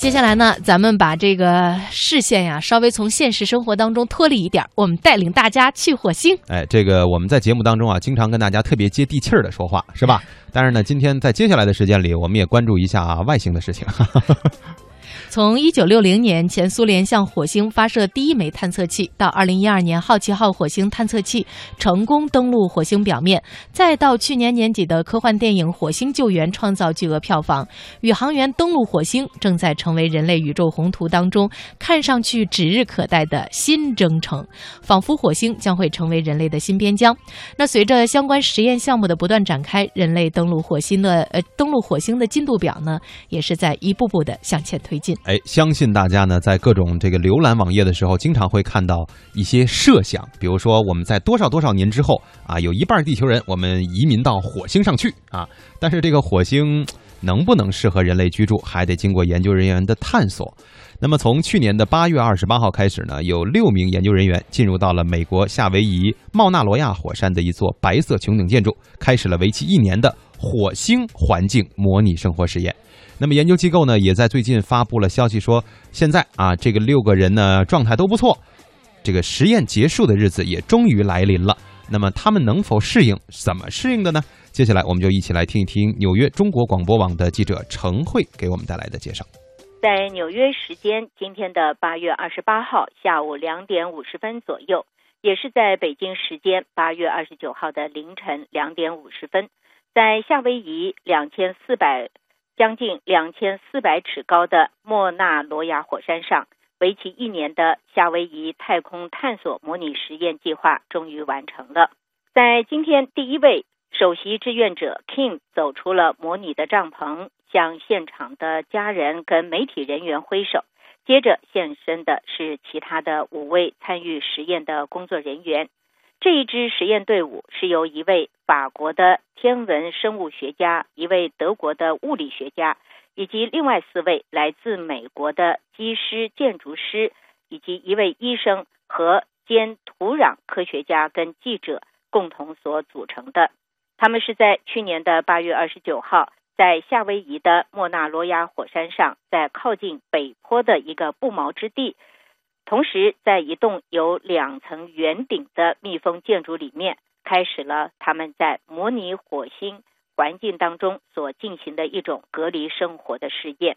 接下来呢，咱们把这个视线呀稍微从现实生活当中脱离一点，我们带领大家去火星。哎，这个我们在节目当中啊，经常跟大家特别接地气儿的说话，是吧？但是呢，今天在接下来的时间里，我们也关注一下外星的事情。从一九六零年前苏联向火星发射第一枚探测器，到二零一二年好奇号火星探测器成功登陆火星表面，再到去年年底的科幻电影《火星救援》创造巨额票房，宇航员登陆火星正在成为人类宇宙宏图当中看上去指日可待的新征程，仿佛火星将会成为人类的新边疆。那随着相关实验项目的不断展开，人类登陆火星的呃登陆火星的进度表呢，也是在一步步的向前推进。哎，相信大家呢，在各种这个浏览网页的时候，经常会看到一些设想，比如说我们在多少多少年之后啊，有一半地球人我们移民到火星上去啊，但是这个火星能不能适合人类居住，还得经过研究人员的探索。那么从去年的八月二十八号开始呢，有六名研究人员进入到了美国夏威夷茂纳罗亚火山的一座白色穹顶建筑，开始了为期一年的火星环境模拟生活实验。那么研究机构呢，也在最近发布了消息说，现在啊，这个六个人呢状态都不错，这个实验结束的日子也终于来临了。那么他们能否适应？怎么适应的呢？接下来我们就一起来听一听纽约中国广播网的记者程慧给我们带来的介绍。在纽约时间今天的八月二十八号下午两点五十分左右，也是在北京时间八月二十九号的凌晨两点五十分，在夏威夷两千四百。将近两千四百尺高的莫纳罗亚火山上，为期一年的夏威夷太空探索模拟实验计划终于完成了。在今天，第一位首席志愿者 Kim 走出了模拟的帐篷，向现场的家人跟媒体人员挥手。接着现身的是其他的五位参与实验的工作人员。这一支实验队伍是由一位法国的天文生物学家、一位德国的物理学家，以及另外四位来自美国的机师、建筑师，以及一位医生和兼土壤科学家跟记者共同所组成的。他们是在去年的八月二十九号，在夏威夷的莫纳罗亚火山上，在靠近北坡的一个不毛之地。同时，在一栋有两层圆顶的密封建筑里面，开始了他们在模拟火星环境当中所进行的一种隔离生活的试验。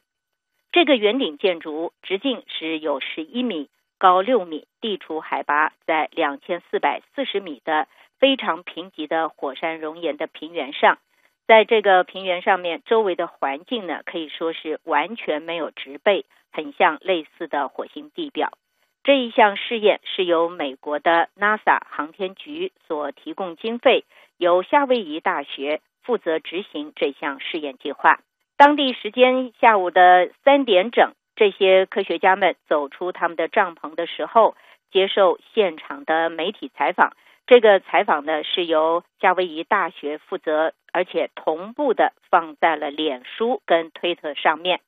这个圆顶建筑直径是有十一米，高六米，地处海拔在两千四百四十米的非常贫瘠的火山熔岩的平原上。在这个平原上面，周围的环境呢，可以说是完全没有植被，很像类似的火星地表。这一项试验是由美国的 NASA 航天局所提供经费，由夏威夷大学负责执行这项试验计划。当地时间下午的三点整，这些科学家们走出他们的帐篷的时候，接受现场的媒体采访。这个采访呢是由夏威夷大学负责，而且同步的放在了脸书跟推特上面。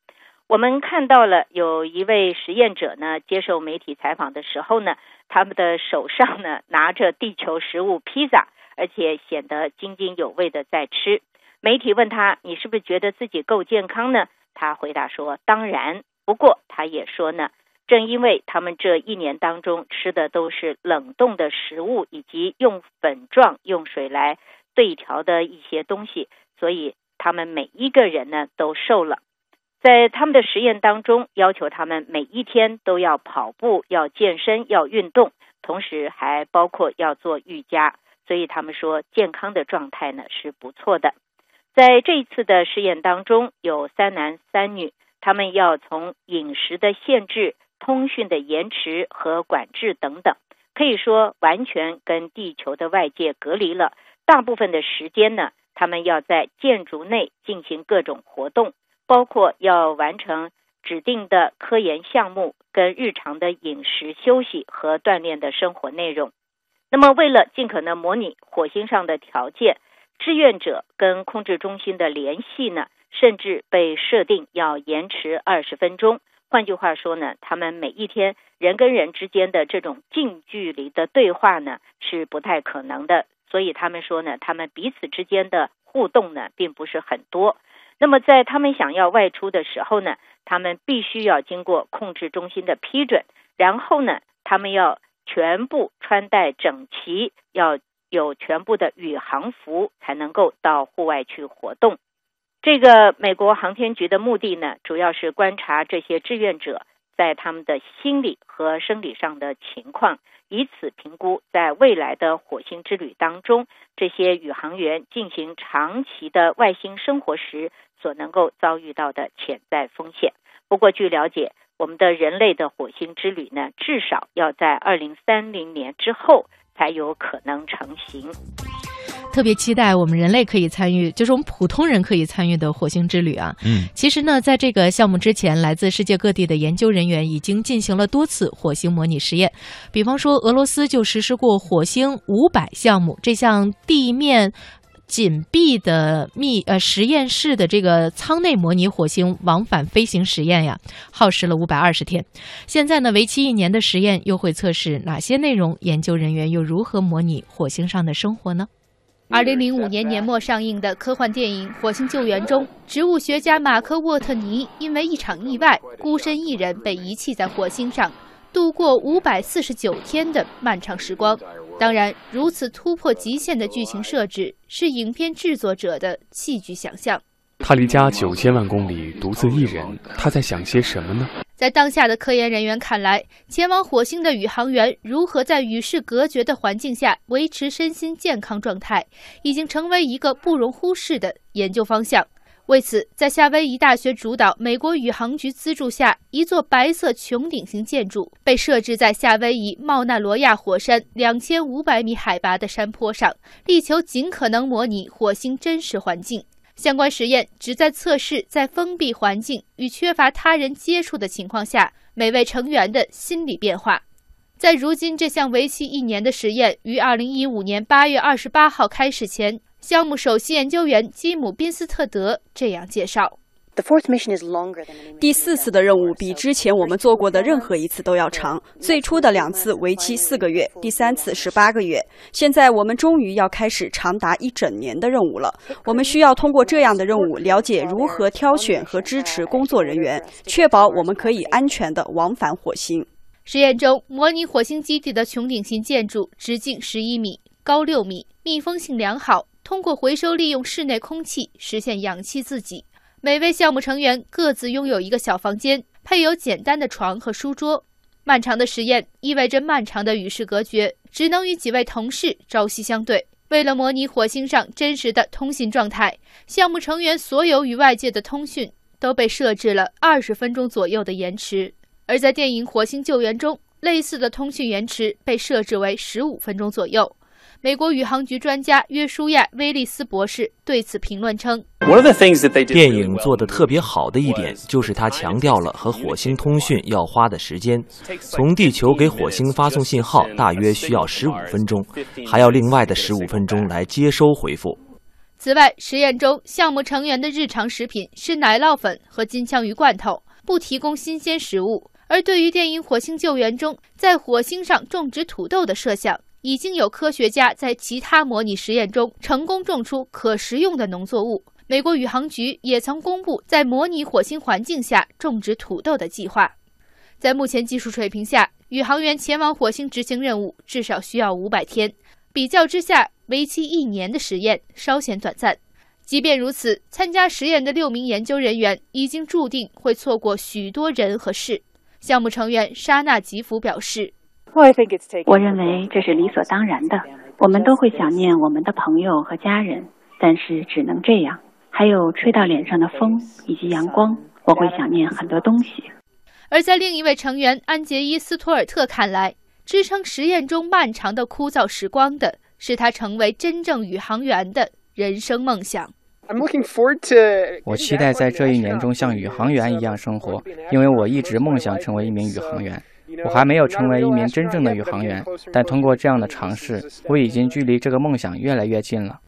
我们看到了有一位实验者呢，接受媒体采访的时候呢，他们的手上呢拿着地球食物披萨，而且显得津津有味的在吃。媒体问他：“你是不是觉得自己够健康呢？”他回答说：“当然。”不过他也说呢，正因为他们这一年当中吃的都是冷冻的食物，以及用粉状用水来对调的一些东西，所以他们每一个人呢都瘦了。在他们的实验当中，要求他们每一天都要跑步、要健身、要运动，同时还包括要做瑜伽。所以他们说健康的状态呢是不错的。在这一次的试验当中，有三男三女，他们要从饮食的限制、通讯的延迟和管制等等，可以说完全跟地球的外界隔离了。大部分的时间呢，他们要在建筑内进行各种活动。包括要完成指定的科研项目，跟日常的饮食、休息和锻炼的生活内容。那么，为了尽可能模拟火星上的条件，志愿者跟控制中心的联系呢，甚至被设定要延迟二十分钟。换句话说呢，他们每一天人跟人之间的这种近距离的对话呢，是不太可能的。所以他们说呢，他们彼此之间的互动呢，并不是很多。那么，在他们想要外出的时候呢，他们必须要经过控制中心的批准，然后呢，他们要全部穿戴整齐，要有全部的宇航服，才能够到户外去活动。这个美国航天局的目的呢，主要是观察这些志愿者在他们的心理和生理上的情况，以此评估在未来的火星之旅当中，这些宇航员进行长期的外星生活时。所能够遭遇到的潜在风险。不过，据了解，我们的人类的火星之旅呢，至少要在二零三零年之后才有可能成型。特别期待我们人类可以参与，就是我们普通人可以参与的火星之旅啊。嗯，其实呢，在这个项目之前，来自世界各地的研究人员已经进行了多次火星模拟实验。比方说，俄罗斯就实施过火星五百项目这项地面。紧闭的密呃实验室的这个舱内模拟火星往返飞行实验呀，耗时了五百二十天。现在呢，为期一年的实验又会测试哪些内容？研究人员又如何模拟火星上的生活呢？二零零五年年末上映的科幻电影《火星救援》中，植物学家马克沃特尼因为一场意外，孤身一人被遗弃在火星上。度过五百四十九天的漫长时光，当然，如此突破极限的剧情设置是影片制作者的戏剧想象。他离家九千万公里，独自一人，他在想些什么呢？在当下的科研人员看来，前往火星的宇航员如何在与世隔绝的环境下维持身心健康状态，已经成为一个不容忽视的研究方向。为此，在夏威夷大学主导、美国宇航局资助下，一座白色穹顶型建筑被设置在夏威夷茂纳罗亚火山两千五百米海拔的山坡上，力求尽可能模拟火星真实环境。相关实验旨在测试在封闭环境与缺乏他人接触的情况下，每位成员的心理变化。在如今这项为期一年的实验于二零一五年八月二十八号开始前。项目首席研究员基姆·宾斯特德这样介绍：第四次的任务比之前我们做过的任何一次都要长。最初的两次为期四个月，第三次是八个月。现在我们终于要开始长达一整年的任务了。我们需要通过这样的任务，了解如何挑选和支持工作人员，确保我们可以安全地往返火星。实验中，模拟火星基地的穹顶型建筑直径十一米，高六米，密封性良好。通过回收利用室内空气实现氧气自给。每位项目成员各自拥有一个小房间，配有简单的床和书桌。漫长的实验意味着漫长的与世隔绝，只能与几位同事朝夕相对。为了模拟火星上真实的通信状态，项目成员所有与外界的通讯都被设置了二十分钟左右的延迟。而在电影《火星救援》中，类似的通讯延迟被设置为十五分钟左右。美国宇航局专家约书亚·威利斯博士对此评论称：“电影做得特别好的一点，就是他强调了和火星通讯要花的时间。从地球给火星发送信号大约需要十五分钟，还要另外的十五分钟来接收回复。此外，实验中项目成员的日常食品是奶酪粉和金枪鱼罐头，不提供新鲜食物。而对于电影《火星救援》中在火星上种植土豆的设想。”已经有科学家在其他模拟实验中成功种出可食用的农作物。美国宇航局也曾公布在模拟火星环境下种植土豆的计划。在目前技术水平下，宇航员前往火星执行任务至少需要五百天。比较之下，为期一年的实验稍显短暂。即便如此，参加实验的六名研究人员已经注定会错过许多人和事。项目成员沙纳吉夫表示。我认为这是理所当然的。我们都会想念我们的朋友和家人，但是只能这样。还有吹到脸上的风以及阳光，我会想念很多东西。而在另一位成员安杰伊斯托尔特看来，支撑实验中漫长的枯燥时光的是他成为真正宇航员的人生梦想。我期待在这一年中像宇航员一样生活，因为我一直梦想成为一名宇航员。我还没有成为一名真正的宇航员，但通过这样的尝试，我已经距离这个梦想越来越近了。